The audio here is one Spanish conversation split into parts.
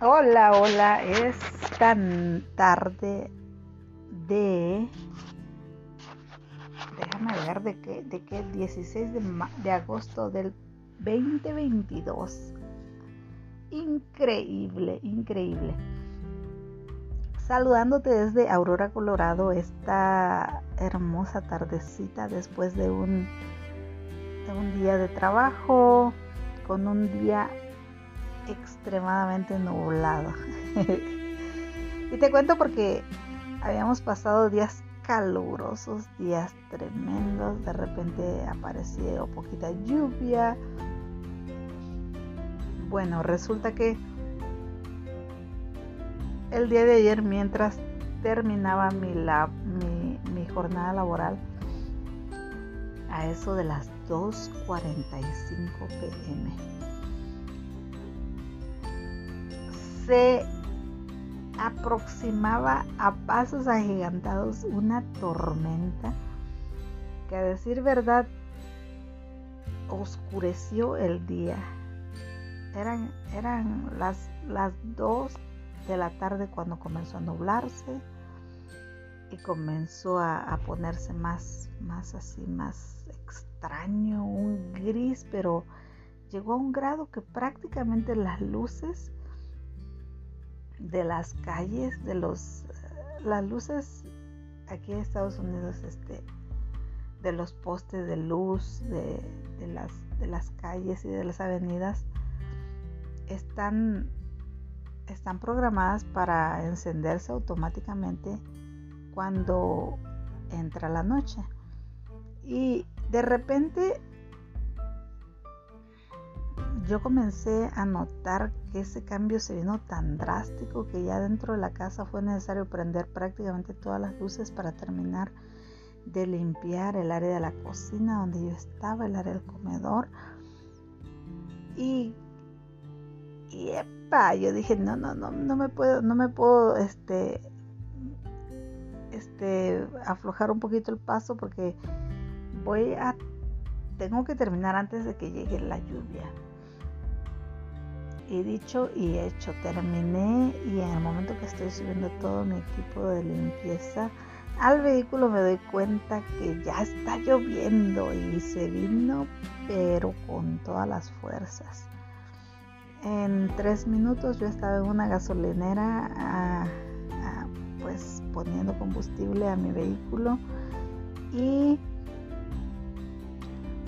Hola, hola, es tan tarde de... Déjame ver de qué, de qué 16 de, agosto del 2022. Increíble, increíble. Saludándote desde Aurora, Colorado, esta hermosa tardecita después de un día de trabajo, con un día extremadamente nublado. y te cuento porque habíamos pasado días calurosos, días tremendos, de repente apareció poquita lluvia. Bueno, resulta que el día de ayer mientras terminaba mi, mi, mi jornada laboral, a eso de las 2.45 pm, se aproximaba a pasos agigantados una tormenta que a decir verdad oscureció el día. Eran, eran las, las 2 de la tarde cuando comenzó a nublarse y comenzó a, a, ponerse más, más así, más extraño, un gris, pero llegó a un grado que prácticamente las luces de las calles, de los las luces aquí en Estados Unidos, este, de los postes de luz, de, de, las, de las calles y de las avenidas, están, están programadas para encenderse automáticamente cuando entra la noche. Y de repente yo comencé a notar que ese cambio se vino tan drástico que ya dentro de la casa fue necesario prender prácticamente todas las luces para terminar de limpiar el área de la cocina donde yo estaba, el área del comedor. Y, y epa, yo dije, no, no, no, no me puedo, no me puedo, este, este, aflojar un poquito el paso porque voy a, tengo que terminar antes de que llegue la lluvia he dicho y hecho. Terminé y en el momento que estoy subiendo todo mi equipo de limpieza al vehículo me doy cuenta que ya está lloviendo y se vino pero con todas las fuerzas. En tres minutos yo estaba en una gasolinera pues poniendo combustible a mi vehículo y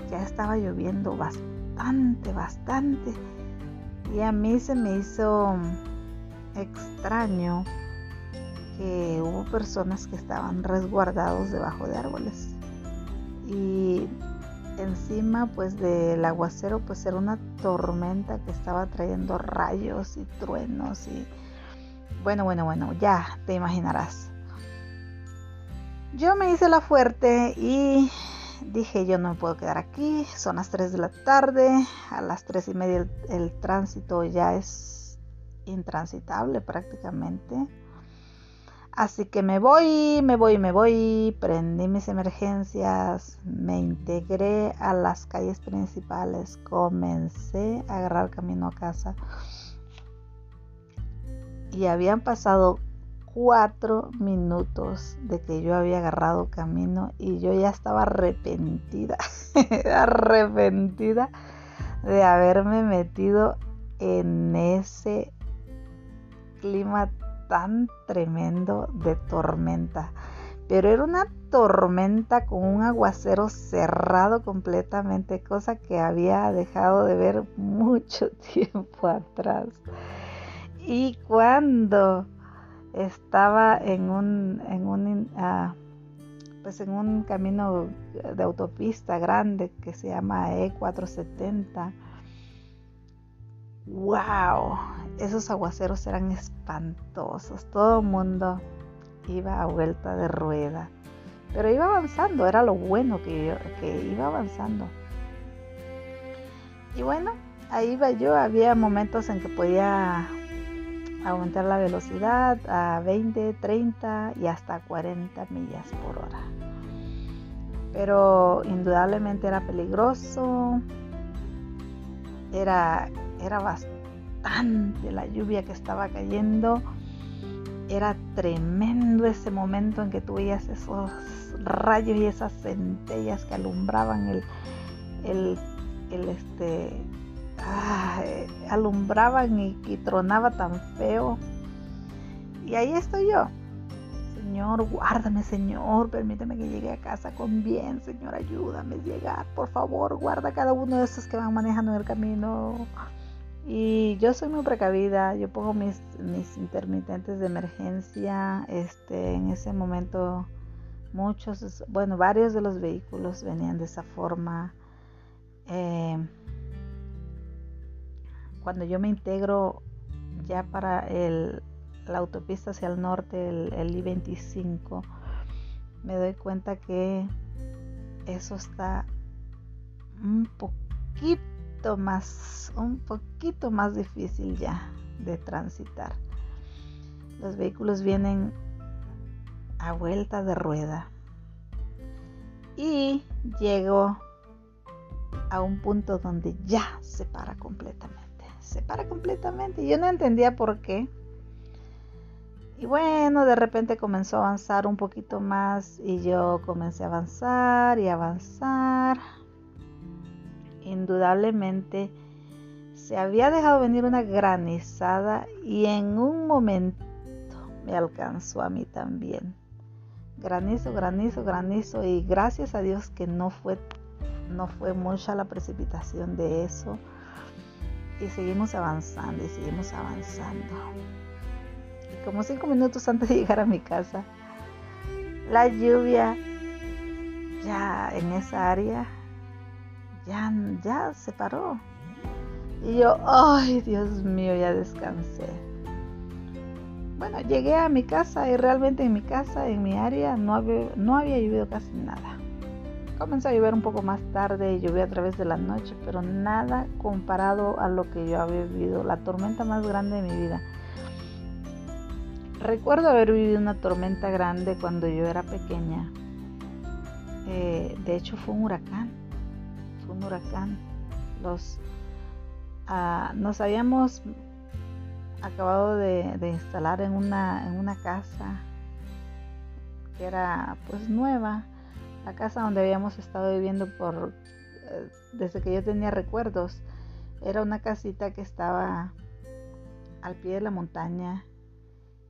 ya estaba lloviendo bastante, bastante y a mí se me hizo extraño que hubo personas que estaban resguardados debajo de árboles. Y encima pues del aguacero pues era una tormenta que estaba trayendo rayos y truenos y bueno, bueno, bueno, ya te imaginarás. Yo me hice la fuerte y dije yo no me puedo quedar aquí, son las 3 de la tarde, a las 3 y media el, tránsito ya es intransitable prácticamente. Así que me voy, me voy, me voy, prendí mis emergencias, me integré a las calles principales, comencé a agarrar camino a casa. Y habían pasado cuatro minutos de que yo había agarrado camino y yo ya estaba arrepentida, arrepentida de haberme metido en ese clima tan tremendo de tormenta. Pero era una tormenta con un aguacero cerrado completamente, cosa que había dejado de ver mucho tiempo atrás. Y cuando estaba en un, en un, uh, pues en un camino de autopista grande que se llama E470. ¡Wow! Esos aguaceros eran espantosos. Todo el mundo iba a vuelta de rueda. Pero iba avanzando, era lo bueno que, yo, que iba avanzando. Y bueno, ahí iba yo. Había momentos en que podía aumentar la velocidad a 20, 30 y hasta 40 millas por hora. Pero indudablemente era peligroso, era, era bastante la lluvia que estaba cayendo. Era tremendo ese momento en que tú veías esos rayos y esas centellas que alumbraban el, el, el este, alumbraban y, y tronaba tan feo. Y ahí estoy yo. Señor, guárdame, Señor, permíteme que llegue a casa con bien, Señor, ayúdame a llegar, por favor, guarda cada uno de esos que van manejando en el camino. Y yo soy muy precavida, yo pongo mis, mis intermitentes de emergencia, este, en ese momento muchos, bueno, varios de los vehículos venían de esa forma. Eh, cuando yo me integro ya para el, la autopista hacia el norte, el, I-25, me doy cuenta que eso está un poquito más, un poquito más difícil ya de transitar. Los vehículos vienen a vuelta de rueda. Y llego a un punto donde ya se para completamente. Se para completamente. Yo no entendía por qué. Y bueno, de repente comenzó a avanzar un poquito más y yo comencé a avanzar y avanzar. Indudablemente se había dejado venir una granizada y en un momento me alcanzó a mí también granizo, granizo, granizo y gracias a Dios que no fue no fue mucha la precipitación de eso y seguimos avanzando y seguimos avanzando. Y como cinco minutos antes de llegar a mi casa la lluvia ya en esa área ya, ya se paró. Y yo ay Dios mío ya descansé bueno, llegué a mi casa y realmente en mi casa, en mi área, no había, no había llovido casi nada. Comenzó a llover un poco más tarde llovió a través de la noche, pero nada comparado a lo que yo había vivido, la tormenta más grande de mi vida. Recuerdo haber vivido una tormenta grande cuando yo era pequeña. Eh, de hecho fue un huracán. Fue un huracán. Los, uh, nos habíamos acabado de, instalar en una, en una casa que era pues nueva, la casa donde habíamos estado viviendo por eh, desde que yo tenía recuerdos. Era una casita que estaba al pie de la montaña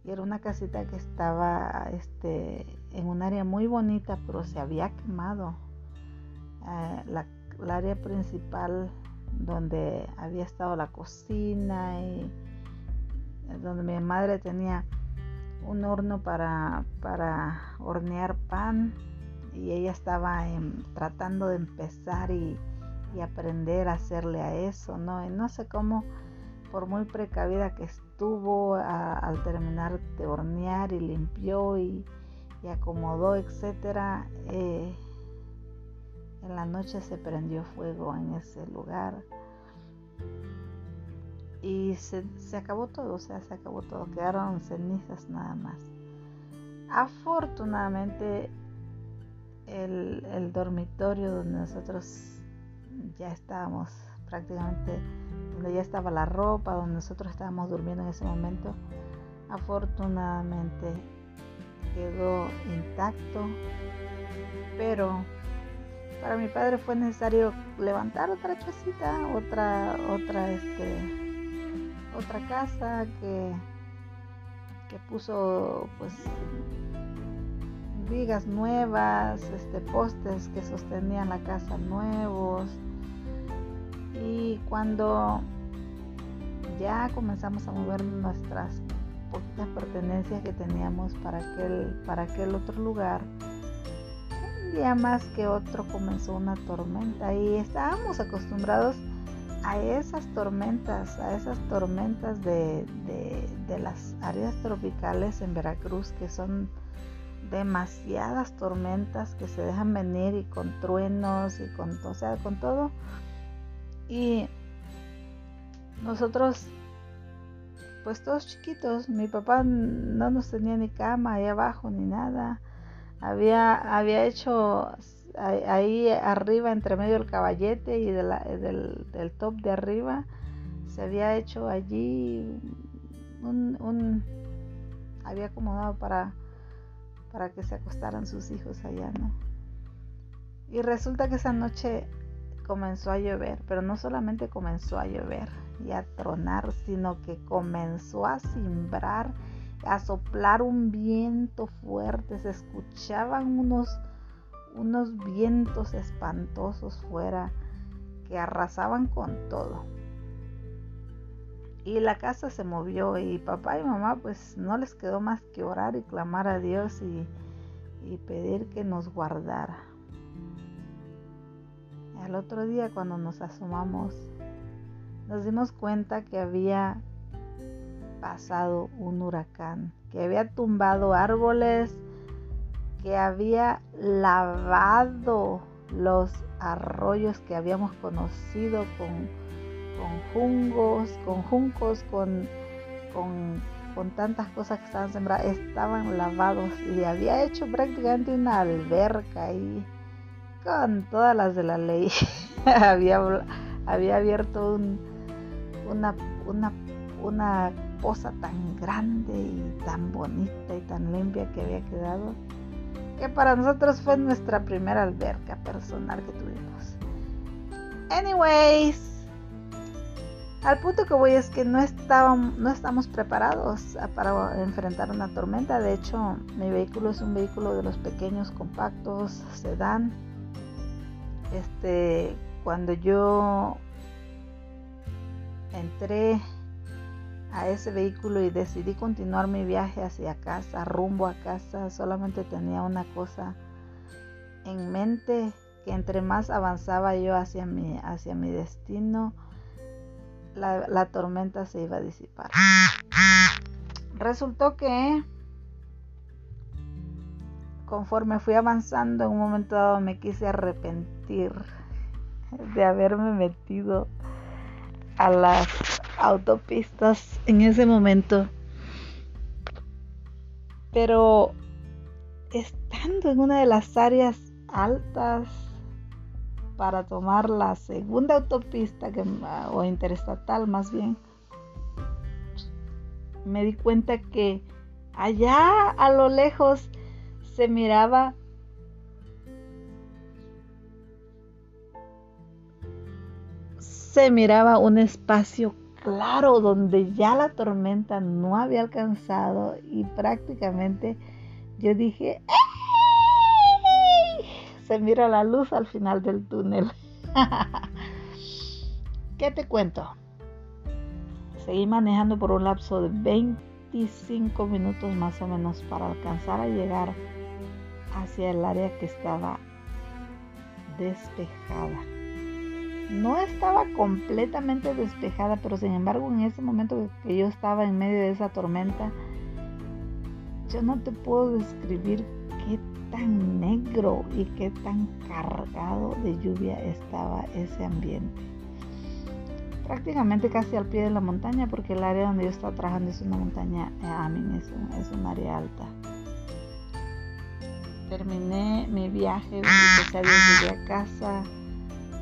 y era una casita que estaba este, en un área muy bonita, pero se había quemado. Eh, la, el área principal donde había estado la cocina y donde mi madre tenía un horno para, para hornear pan y ella estaba tratando de empezar y, aprender a hacerle a eso, ¿no? Y no sé cómo, por muy precavida que estuvo al terminar de hornear y limpió y, acomodó, etcétera, eh, en la noche se prendió fuego en ese lugar y se, acabó todo, o sea, se acabó todo, quedaron cenizas nada más. Afortunadamente el, dormitorio donde nosotros ya estábamos prácticamente, donde ya estaba la ropa, donde nosotros estábamos durmiendo en ese momento, afortunadamente quedó intacto, pero para mi padre fue necesario levantar otra chocita, otra, otra, este, otra casa que, que puso pues vigas nuevas, este, postes que sostenían la casa nuevos. Y cuando ya comenzamos a mover nuestras poquitas pertenencias que teníamos para aquel, para aquel otro lugar, un día más que otro comenzó una tormenta y estábamos acostumbrados a esas tormentas, a esas tormentas de, las áreas tropicales en Veracruz que son demasiadas tormentas que se dejan venir y con truenos y con, o sea, con todo. Y nosotros, pues todos chiquitos, mi papá no nos tenía ni cama ahí abajo ni nada. Había, había hecho ahí arriba, entre medio del caballete y del, del, top de arriba, se había hecho allí un, había acomodado para para que se acostaran sus hijos allá, ¿no? Y resulta que esa noche comenzó a llover, pero no solamente comenzó a llover y a tronar, sino que comenzó a cimbrar, a soplar un viento fuerte, se escuchaban unos, unos vientos espantosos fuera que arrasaban con todo. Y la casa se movió y papá y mamá pues no les quedó más que orar y clamar a Dios y, y pedir que nos guardara. Al otro día cuando nos asomamos nos dimos cuenta que había pasado un huracán, que había tumbado árboles, que había lavado los arroyos que habíamos conocido con, con jungos, con juncos, con, con, tantas cosas que estaban sembradas, estaban lavados y había hecho prácticamente una alberca ahí con todas las de la ley. había, había abierto un, una, una, una poza tan grande y tan bonita y tan limpia que había quedado, que para nosotros fue nuestra primera alberca personal que tuvimos. Anyways, al punto que voy es que no, estábamos, no estamos preparados para enfrentar una tormenta. De hecho, mi vehículo es un vehículo de los pequeños, compactos, sedán. Este, cuando yo entré a ese vehículo y decidí continuar mi viaje hacia casa, rumbo a casa, solamente tenía una cosa en mente, que entre más avanzaba yo hacia mi, hacia mi destino, la, tormenta se iba a disipar. Resultó que conforme fui avanzando, en un momento dado me quise arrepentir de haberme metido a las autopistas en ese momento. Pero estando en una de las áreas altas para tomar la segunda autopista que, o interestatal más bien, me di cuenta que allá a lo lejos se miraba se miraba un espacio claro donde ya la tormenta no había alcanzado y prácticamente yo dije, se mira la luz al final del túnel. ¿Qué te cuento? Seguí manejando por un lapso de 25 minutos más o menos para alcanzar a llegar hacia el área que estaba despejada no estaba completamente despejada, pero sin embargo en ese momento que yo estaba en medio de esa tormenta, yo no te puedo describir qué tan negro y qué tan cargado de lluvia estaba ese ambiente. Prácticamente casi al pie de la montaña, porque el área donde yo estaba trabajando es una montaña, eh, es un, es un área alta. Terminé mi viaje, a Dios a casa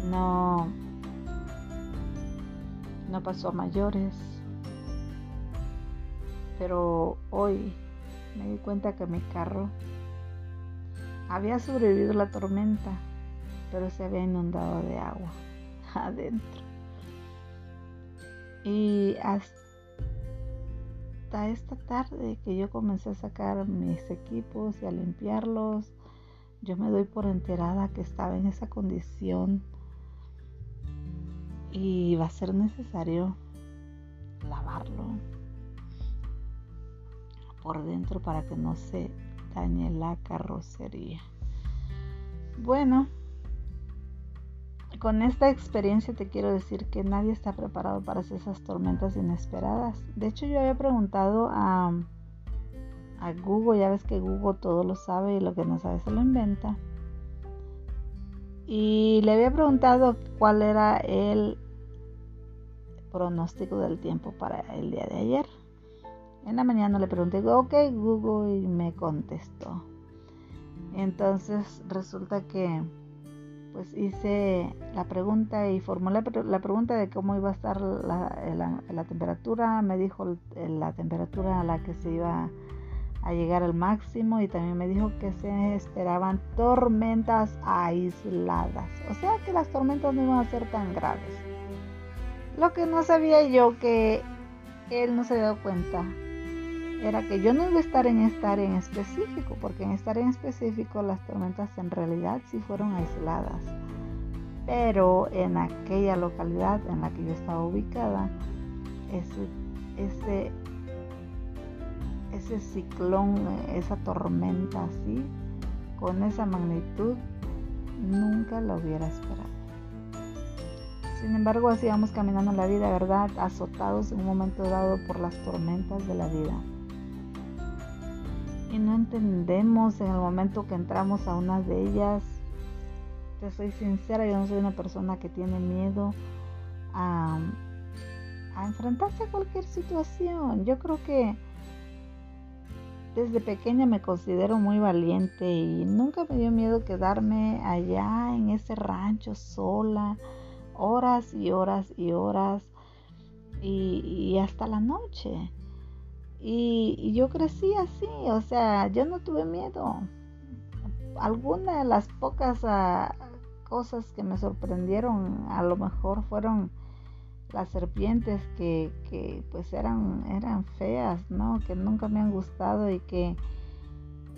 no, no pasó a mayores. Pero hoy me di cuenta que mi carro había sobrevivido la tormenta, pero se había inundado de agua adentro. Y hasta esta tarde que yo comencé a sacar mis equipos y a limpiarlos, yo me doy por enterada que estaba en esa condición y va a ser necesario lavarlo por dentro para que no se dañe la carrocería. Bueno, con esta experiencia te quiero decir que nadie está preparado para esas tormentas inesperadas. De hecho, yo había preguntado a, a Google, ya ves que Google todo lo sabe y lo que no sabe se lo inventa. Y le había preguntado cuál era el pronóstico del tiempo para el día de ayer. En la mañana le pregunté, ok Google, y me contestó. Entonces resulta que pues hice la pregunta y formulé la pregunta de cómo iba a estar la, temperatura. Me dijo la temperatura a la que se iba a llegar al máximo y también me dijo que se esperaban tormentas aisladas. O sea que las tormentas no iban a ser tan graves. Lo que no sabía yo que él no se había dado cuenta era que yo no iba a estar en esta área en específico, porque en esta área en específico las tormentas en realidad sí fueron aisladas. Pero en aquella localidad en la que yo estaba ubicada, ese, ese, ese ciclón, esa tormenta así, con esa magnitud, nunca la hubiera esperado. Sin embargo, así vamos caminando la vida, ¿verdad? Azotados en un momento dado por las tormentas de la vida y no entendemos en el momento que entramos a una de ellas. Te soy sincera, yo no soy una persona que tiene miedo a, enfrentarse a cualquier situación. Yo creo que desde pequeña me considero muy valiente y nunca me dio miedo quedarme allá en ese rancho sola, horas y horas y horas y hasta la noche. Y, yo crecí así, o sea, yo no tuve miedo. Algunas de las pocas ah, cosas que me sorprendieron a lo mejor fueron las serpientes que, que, pues eran, eran feas, ¿no? Que nunca me han gustado y que,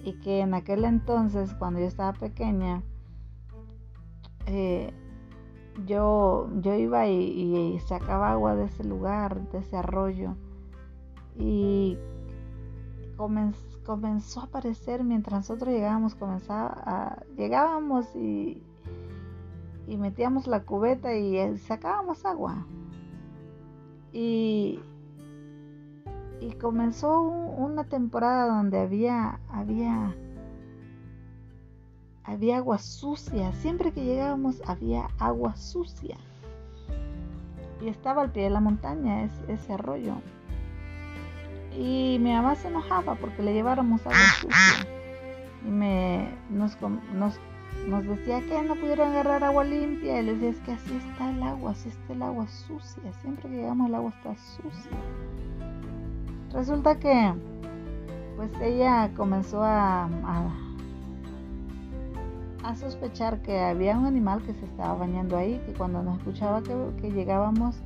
y que en aquel entonces, cuando yo estaba pequeña, eh, yo, yo iba y, sacaba agua de ese lugar, de ese arroyo y comenzó a aparecer mientras nosotros llegábamos, comenzaba a, llegábamos y, y metíamos la cubeta y eh, sacábamos agua. Y, y comenzó una temporada donde había, había, había agua sucia. Siempre que llegábamos había agua sucia. Y estaba al pie de la montaña ese arroyo. Y mi mamá se enojaba porque le lleváramos agua sucia. Y me, nos, nos, decía que no pudieron agarrar agua limpia. Y les decía, es que así está el agua, así está el agua sucia. Siempre que llegamos el agua está sucia. Resulta que, pues ella comenzó a, a, sospechar que había un animal que se estaba bañando ahí, que cuando nos escuchaba que, que llegábamos,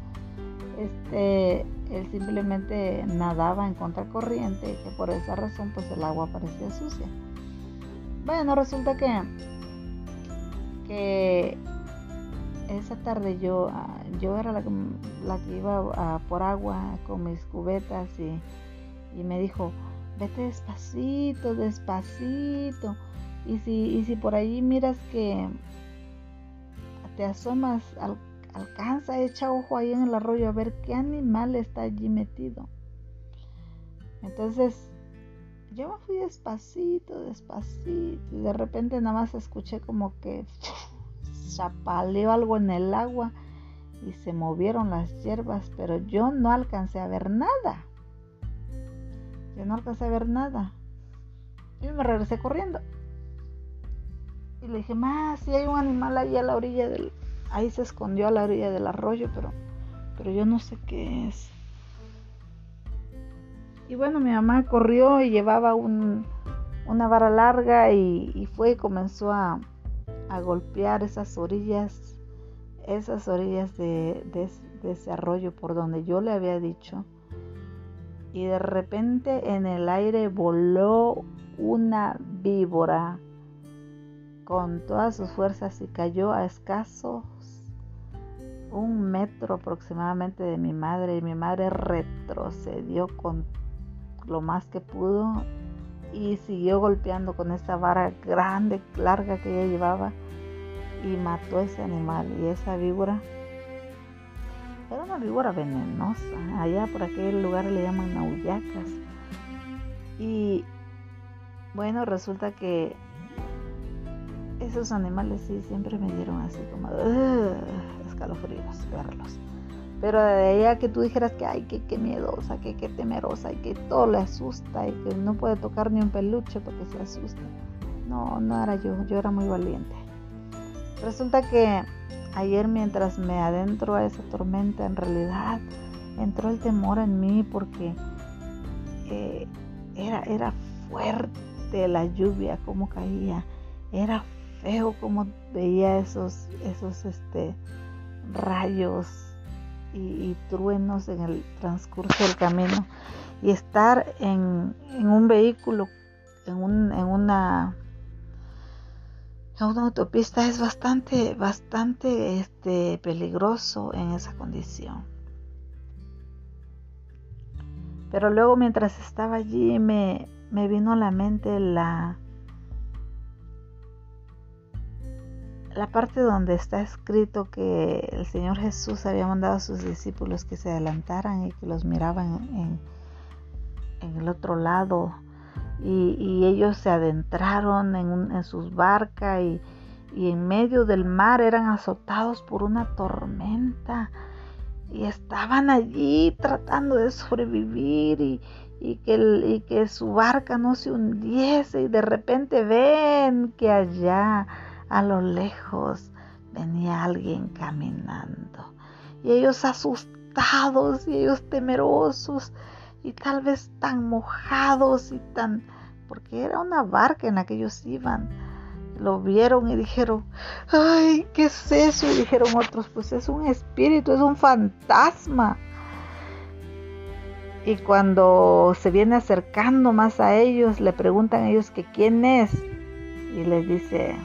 este, él simplemente nadaba en contracorriente y que por esa razón pues el agua parecía sucia. Bueno, resulta que, que esa tarde yo, ah, yo era la la que iba por agua con mis cubetas y, y, me dijo, vete despacito, despacito. Y si, y si por allí miras que te asomas al alcanza, echa ojo ahí en el arroyo a ver qué animal está allí metido. Entonces yo me fui despacito, despacito y de repente nada más escuché como que chapaleó algo en el agua y se movieron las hierbas, pero yo no alcancé a ver nada. Yo no alcancé a ver nada. Y me regresé corriendo. Y le dije, más, si hay un animal ahí a la orilla del, ahí se escondió a la orilla del arroyo, pero, pero yo no sé qué es. Y bueno, mi mamá corrió y llevaba una vara larga y, fue y comenzó a, golpear esas orillas, esas orillas de, ese arroyo por donde yo le había dicho. Y de repente en el aire voló una víbora con todas sus fuerzas y cayó a escasos un metro aproximadamente de mi madre y mi madre retrocedió con lo más que pudo y siguió golpeando con esa vara grande, larga que ella llevaba y mató ese animal y esa víbora. Era una víbora venenosa allá por aquel lugar le llaman nauyacas y bueno resulta que esos animales sí siempre me dieron así como escalofríos verlos. Pero de ahí a que tú dijeras que ay, que, qué miedosa, que qué temerosa y que todo le asusta y que no puede tocar ni un peluche porque se asusta. No, no era yo, yo era muy valiente. Resulta que ayer mientras me adentro a esa tormenta, en realidad entró el temor en mí porque eh, era, era fuerte la lluvia, como caía. Era feo como veía esos, esos este, rayos y, truenos en el transcurso del camino. Y estar en, un vehículo, en, un, en una una autopista es bastante, bastante este, peligroso en esa condición. Pero luego mientras estaba allí me, me vino a la mente la, la parte donde está escrito que el Señor Jesús había mandado a sus discípulos que se adelantaran y que los miraban en, en el otro lado y, ellos se adentraron en, sus barcas y, en medio del mar eran azotados por una tormenta y estaban allí tratando de sobrevivir y, que y, que su barca no se hundiese y de repente ven que allá a lo lejos venía alguien caminando y ellos asustados y ellos temerosos y tal vez tan mojados y tan, porque era una barca en la que ellos iban. Lo vieron y dijeron, ay, ¿qué es eso? Y dijeron otros, pues es un espíritu, es un fantasma. Y cuando se viene acercando más a ellos, le preguntan a ellos que quién es. Y les dice,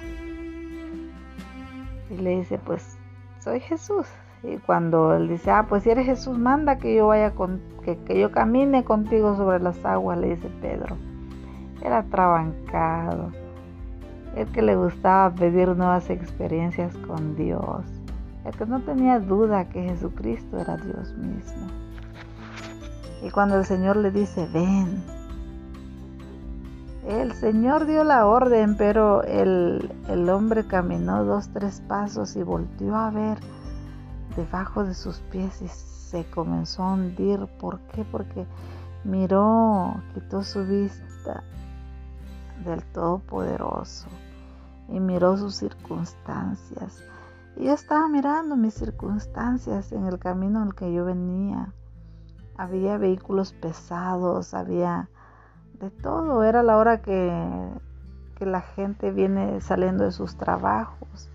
y le dice, pues soy Jesús. Y cuando él dice, ah, pues si eres Jesús, manda que yo vaya con, que, que yo camine contigo sobre las aguas, le dice Pedro. Era trabancado. El que le gustaba pedir nuevas experiencias con Dios. El que no tenía duda que Jesucristo era Dios mismo. Y cuando el Señor le dice, ven, el Señor dio la orden, pero el, el hombre caminó dos, tres pasos y volvió a ver debajo de sus pies y se comenzó a hundir. ¿Por qué? Porque miró, quitó su vista del Todopoderoso y miró sus circunstancias. Y yo estaba mirando mis circunstancias en el camino en el que yo venía. Había vehículos pesados, había de todo. Era la hora que, que la gente viene saliendo de sus trabajos.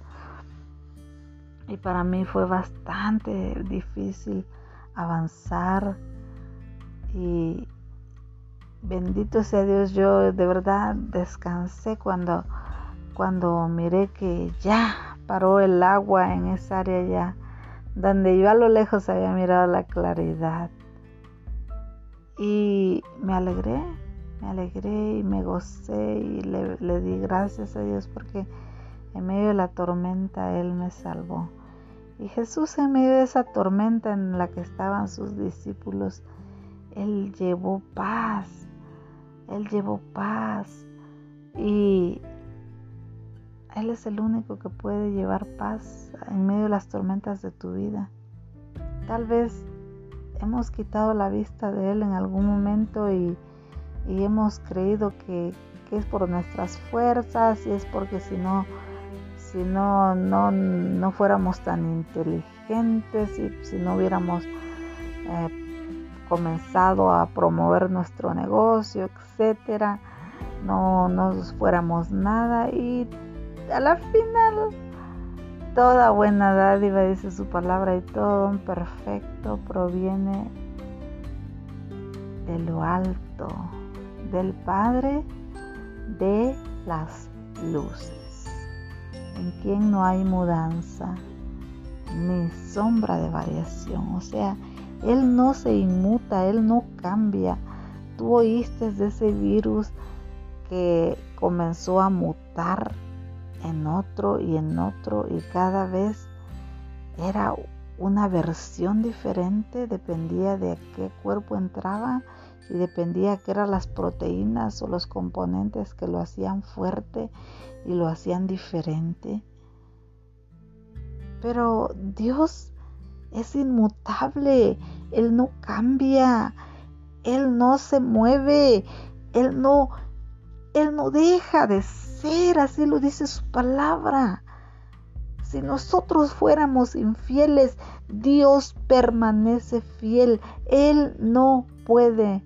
Y para mí fue bastante difícil avanzar. Y bendito sea Dios, yo de verdad descansé cuando, cuando miré que ya paró el agua en esa área ya, donde yo a lo lejos había mirado la claridad. Y me alegré, me alegré y me gocé y le, le di gracias a Dios porque en medio de la tormenta Él me salvó. Y Jesús en medio de esa tormenta en la que estaban sus discípulos, Él llevó paz. Él llevó paz. Y Él es el único que puede llevar paz en medio de las tormentas de tu vida. Tal vez hemos quitado la vista de Él en algún momento y, hemos creído que, que es por nuestras fuerzas y es porque si no si no, no, no fuéramos tan inteligentes y si no hubiéramos eh, comenzado a promover nuestro negocio, etcétera, no nos fuéramos nada y a la final toda buena dádiva dice su palabra y todo perfecto proviene de lo alto, del Padre de las luces en quien no hay mudanza ni sombra de variación. O sea, Él no se inmuta, Él no cambia. Tú oíste de ese virus que comenzó a mutar en otro y en otro y cada vez era una versión diferente, dependía de qué cuerpo entraba y dependía qué eran las proteínas o los componentes que lo hacían fuerte y lo hacían diferente. Pero Dios es inmutable, Él no cambia, Él no se mueve, Él no, Él no deja de ser, así lo dice su palabra. si nosotros fuéramos infieles, Dios permanece fiel. Él no puede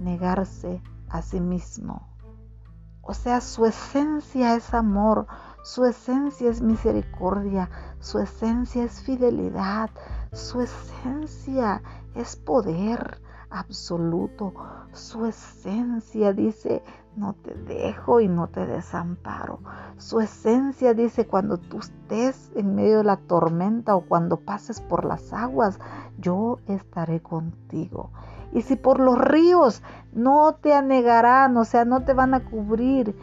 negarse a sí mismo. O sea, su esencia es amor, su esencia es misericordia, su esencia es fidelidad, su esencia es poder absoluto. Su esencia dice, no te dejo y no te desamparo. Su esencia dice, cuando tú estés en medio de la tormenta o cuando pases por las aguas, yo estaré contigo. Y si por los ríos no te anegarán, o sea, no te van a cubrir.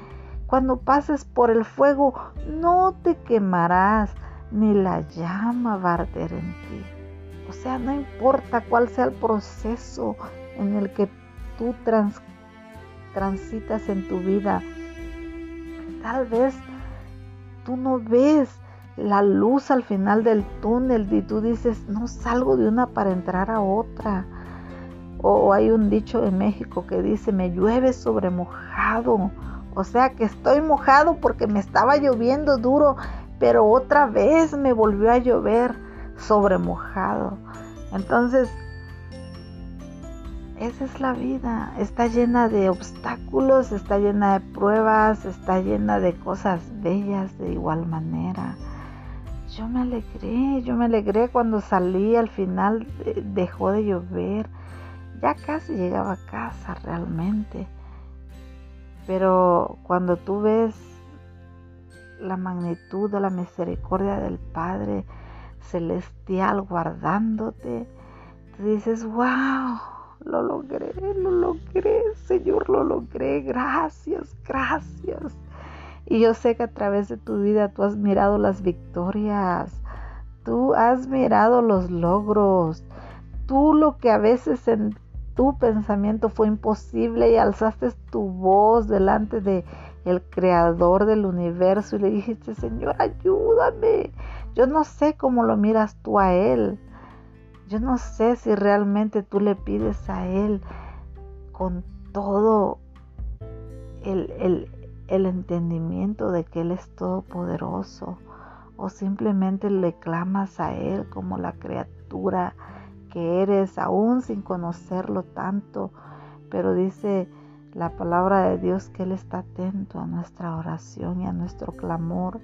Cuando pases por el fuego, no te quemarás, ni la llama va a arder en ti. O sea, no importa cuál sea el proceso en el que tú transitas en tu vida. Tal vez tú no ves la luz al final del túnel y tú dices, no salgo de una para entrar a otra. O hay un dicho en México que dice, me llueve sobre mojado. O sea que estoy mojado porque me estaba lloviendo duro, pero otra vez me volvió a llover sobre mojado. Entonces, esa es la vida. Está llena de obstáculos, está llena de pruebas, está llena de cosas bellas de igual manera. Yo me alegré, yo me alegré cuando salí, al final eh, dejó de llover. Ya casi llegaba a casa realmente. Pero cuando tú ves la magnitud de la misericordia del Padre, celestial guardándote, te dices, wow, lo logré, lo logré, Señor, lo logré, gracias, gracias. Y yo sé que a través de tu vida tú has mirado las victorias, tú has mirado los logros, tú lo que a veces en tu pensamiento fue imposible y alzaste tu voz delante de el creador del universo y le dijiste, Señor, ayúdame, yo no sé cómo lo miras tú a Él. Yo no sé si realmente tú le pides a Él con todo el, entendimiento de que Él es todopoderoso o simplemente le clamas a Él como la criatura que eres, aún sin conocerlo tanto. Pero dice la palabra de Dios que Él está atento a nuestra oración y a nuestro clamor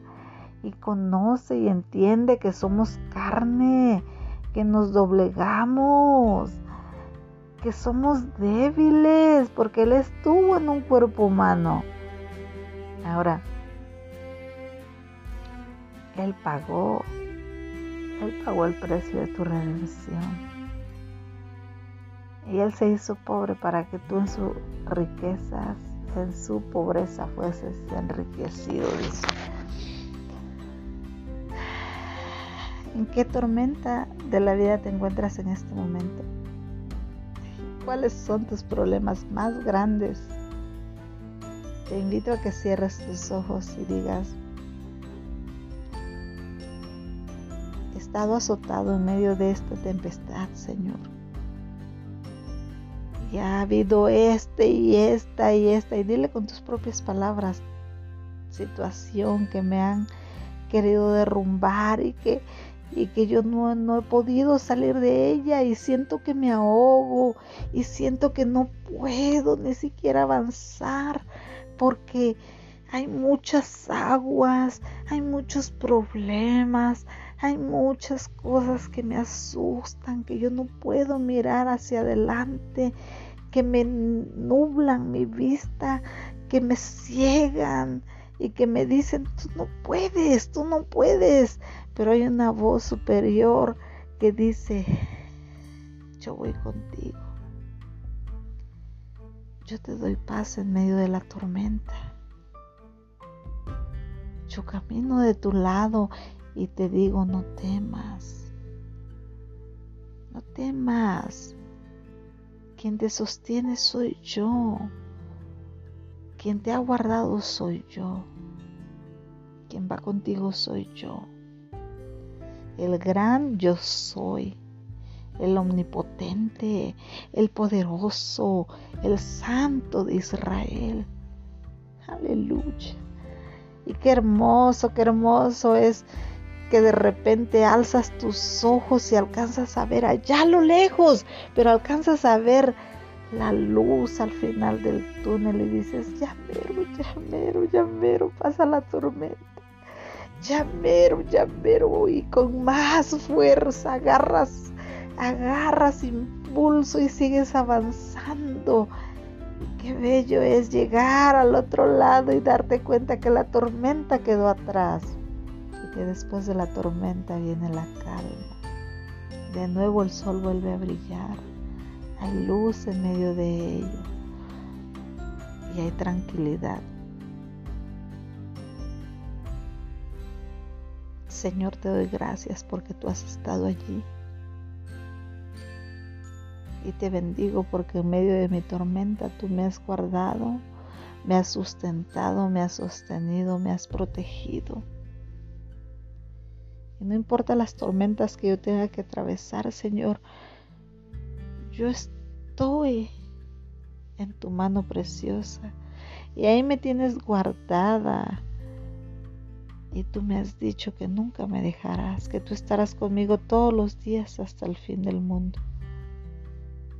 y conoce y entiende que somos carne, que nos doblegamos, que somos débiles, porque Él estuvo en un cuerpo humano. Ahora, Él pagó, Él pagó el precio de tu redención. Y Él se hizo pobre para que tú en sus riquezas, en su pobreza fueses enriquecido, dice. ¿En qué tormenta de la vida te encuentras en este momento? ¿Cuáles son tus problemas más grandes? Te invito a que cierres tus ojos y digas, he estado azotado en medio de esta tempestad, Señor. Y ha habido este y esta y esta, y dile con tus propias palabras, situación que me han querido derrumbar y que y que yo no, he podido salir de ella y siento que me ahogo y siento que no puedo ni siquiera avanzar porque hay muchas aguas, hay muchos problemas, hay muchas cosas que me asustan, que yo no puedo mirar hacia adelante, que me nublan mi vista, que me ciegan y que me dicen, tú no puedes, tú no puedes, pero hay una voz superior que dice, yo voy contigo. Yo te doy paz en medio de la tormenta. Yo camino de tu lado y te digo, no temas. No temas. Quien te sostiene soy yo. Quien te ha guardado soy yo. Quien va contigo soy yo el gran yo soy, el omnipotente, el poderoso, el santo de Israel. Aleluya. Y qué hermoso, qué hermoso es que de repente alzas tus ojos y alcanzas a ver allá a lo lejos, pero alcanzas a ver la luz al final del túnel y dices, ya mero, ya mero, ya mero, pasa la tormenta. Ya mero, ya mero, y con más fuerza agarras, agarras impulso y sigues avanzando. qué bello es llegar al otro lado y darte cuenta que la tormenta quedó atrás que después de la tormenta viene la calma. De nuevo el sol vuelve a brillar hay luz en medio de ello y hay tranquilidad. Señor, te doy gracias porque tú has estado allí. Y te bendigo porque en medio de mi tormenta tú me has guardado, me has sustentado, me has sostenido, me has protegido. Y no importa las tormentas que yo tenga que atravesar, Señor, yo estoy en tu mano preciosa y ahí me tienes guardada. Y tú me has dicho que nunca me dejarás, que tú estarás conmigo todos los días hasta el fin del mundo.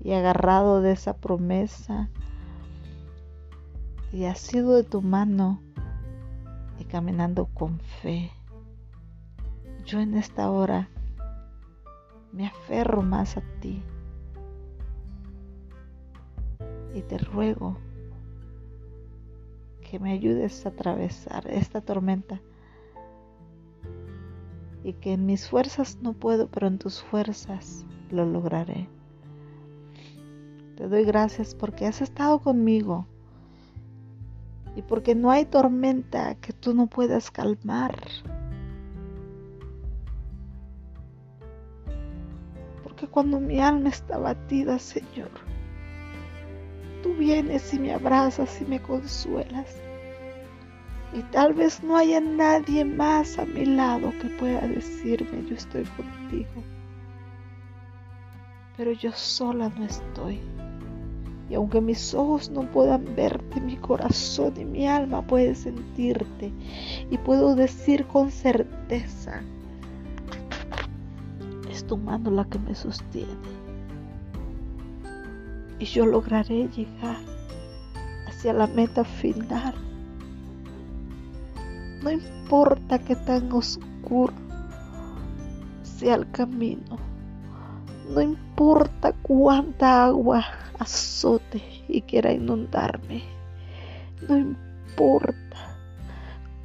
Y agarrado de esa promesa, y has sido de tu mano y caminando con fe. Yo en esta hora me aferro más a ti y te ruego que me ayudes a atravesar esta tormenta y que en mis fuerzas no puedo, pero en tus fuerzas lo lograré. Te doy gracias porque has estado conmigo y porque no hay tormenta que tú no puedas calmar. Porque cuando mi alma está batida, Señor, tú vienes y me abrazas y me consuelas. Y tal vez no haya nadie más a mi lado que pueda decirme yo estoy contigo. Pero yo sola no estoy. Y aunque mis ojos no puedan verte, mi corazón y mi alma puede sentirte. Y puedo decir con certeza, tu mano la que me sostiene y yo lograré llegar hacia la meta final. No importa que tan oscuro sea el camino, no importa cuánta agua azote y quiera inundarme, no importa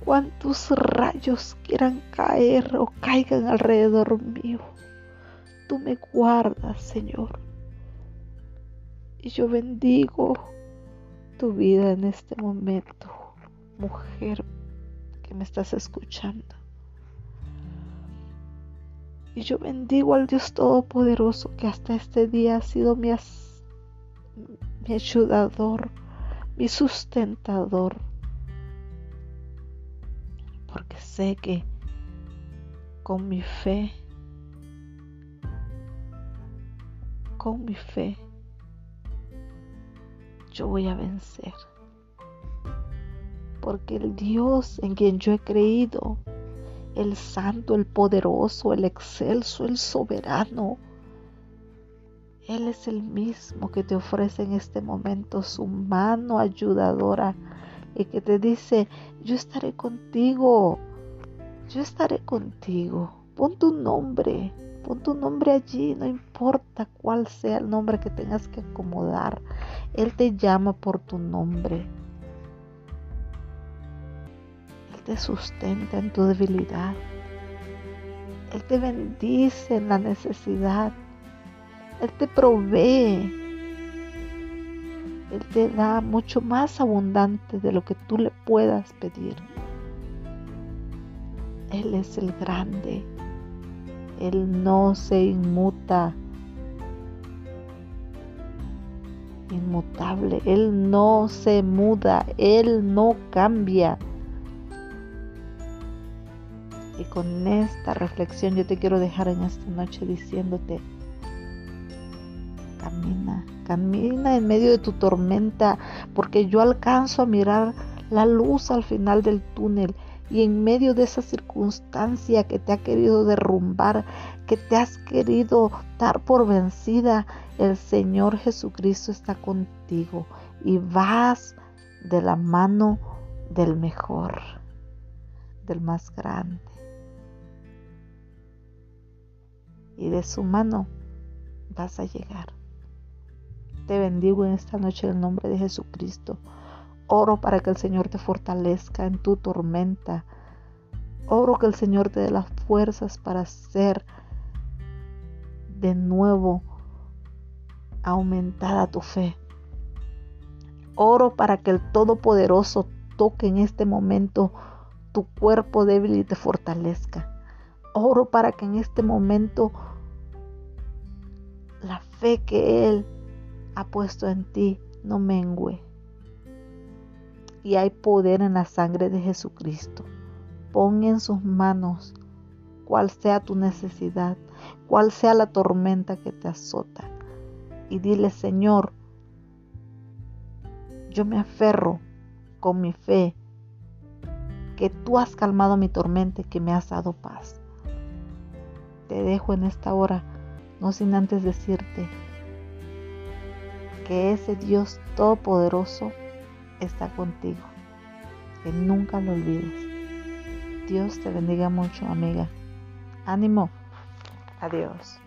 cuántos rayos quieran caer o caigan alrededor mío, tú me guardas, Señor y yo bendigo tu vida en este momento, mujer que me estás escuchando. Y yo bendigo al Dios Todopoderoso que hasta este día ha sido mi, mi ayudador, mi sustentador. Porque sé que con mi fe, con mi fe, yo voy a vencer. Porque el Dios en quien yo he creído, el santo, el poderoso, el excelso, el soberano, Él es el mismo que te ofrece en este momento su mano ayudadora y que te dice, yo estaré contigo, yo estaré contigo, pon tu nombre, Pon tu nombre allí, no importa cuál sea el nombre que tengas que acomodar. Él te llama por tu nombre. Él te sustenta en tu debilidad. Él te bendice en la necesidad. Él te provee. Él te da mucho más abundante de lo que tú le puedas pedir. Él es el grande. Él no se inmuta. Inmutable. Él no se muda. Él no cambia. Y con esta reflexión yo te quiero dejar en esta noche diciéndote, camina, camina en medio de tu tormenta, porque yo alcanzo a mirar la luz al final del túnel Y en medio de esa circunstancia que te ha querido derrumbar, que te has querido dar por vencida, el Señor Jesucristo está contigo y vas de la mano del mejor, del más grande. Y de su mano vas a llegar. Te bendigo en esta noche en el nombre de Jesucristo. Oro para que el Señor te fortalezca en tu tormenta. Oro que el Señor te dé las fuerzas para ser de nuevo aumentada tu fe. Oro para que el Todopoderoso toque en este momento tu cuerpo débil y te fortalezca. Oro para que en este momento la fe que Él ha puesto en ti no mengue. Y hay poder en la sangre de Jesucristo. Pon en sus manos cual sea tu necesidad, cual sea la tormenta que te azota. Y dile, Señor, yo me aferro con mi fe que tú has calmado mi tormenta y que me has dado paz. Te dejo en esta hora, no sin antes decirte, que ese Dios todopoderoso está contigo. Que nunca lo olvides. Dios te bendiga mucho, amiga. Ánimo. Adiós.